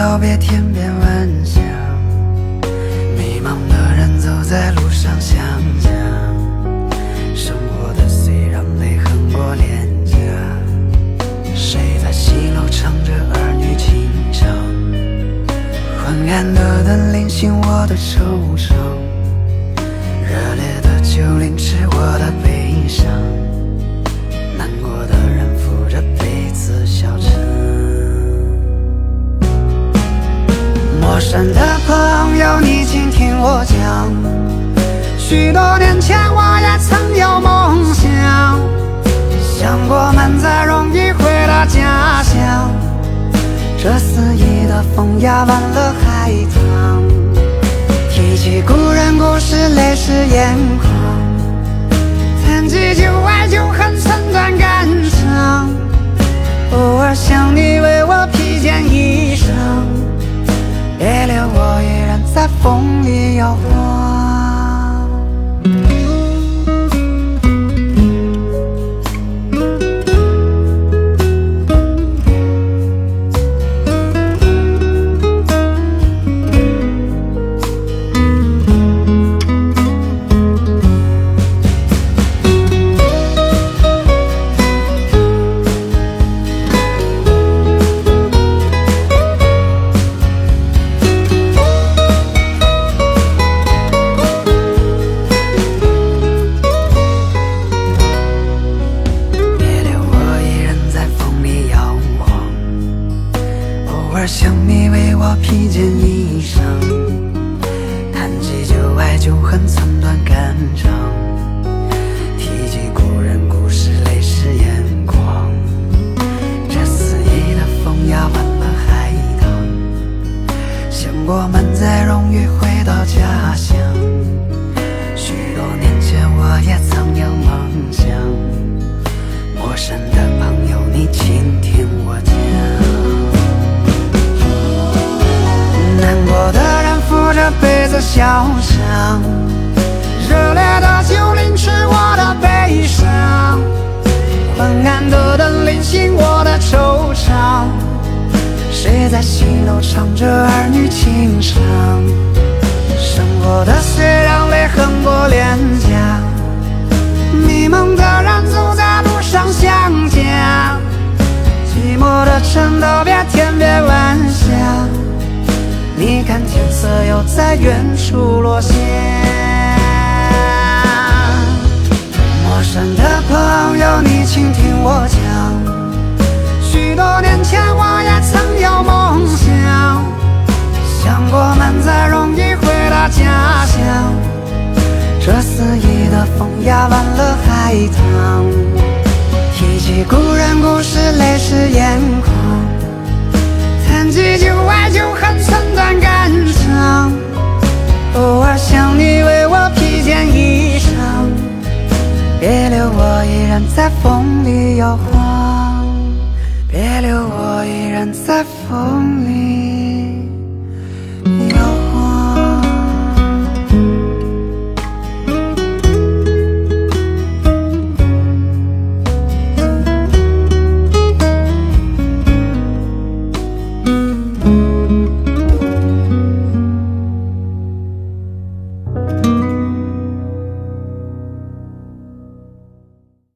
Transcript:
道别天边晚霞，迷茫的人走在路上想家，生活的虽然泪痕过脸颊，谁在西楼唱着儿女情长？昏暗的灯临醒我的惆怅，热烈的酒淋湿我的悲伤，陌生的朋友，你请听我讲。许多年前，我也曾有梦想，想过们再容易回到家乡。这肆意的风压弯了海棠，提起故人故事，泪湿眼眶。谈及旧爱旧恨，寸断肝肠。偶尔想你为我披件衣裳。在风里摇晃。为我披件衣裳，谈及旧爱旧恨，寸断肝肠。提及故人故事，泪湿眼眶。这肆意的风压弯了海棠，想过满载荣誉回到家乡。许多年前，我也曾有梦想。陌生的的灯淋醒我的惆怅。谁在西楼唱着儿女情长？生活的碎让泪横过脸颊。迷茫的人走在路上想家，寂寞的城道别天边晚霞。你看天色又在远处落下。肆意的风压弯了海棠，提起故人故事，泪湿眼眶。谈及旧爱旧恨，寸断肝肠。偶尔想你为我披件衣裳，别留我一人在风里摇晃，别留我一人在风里。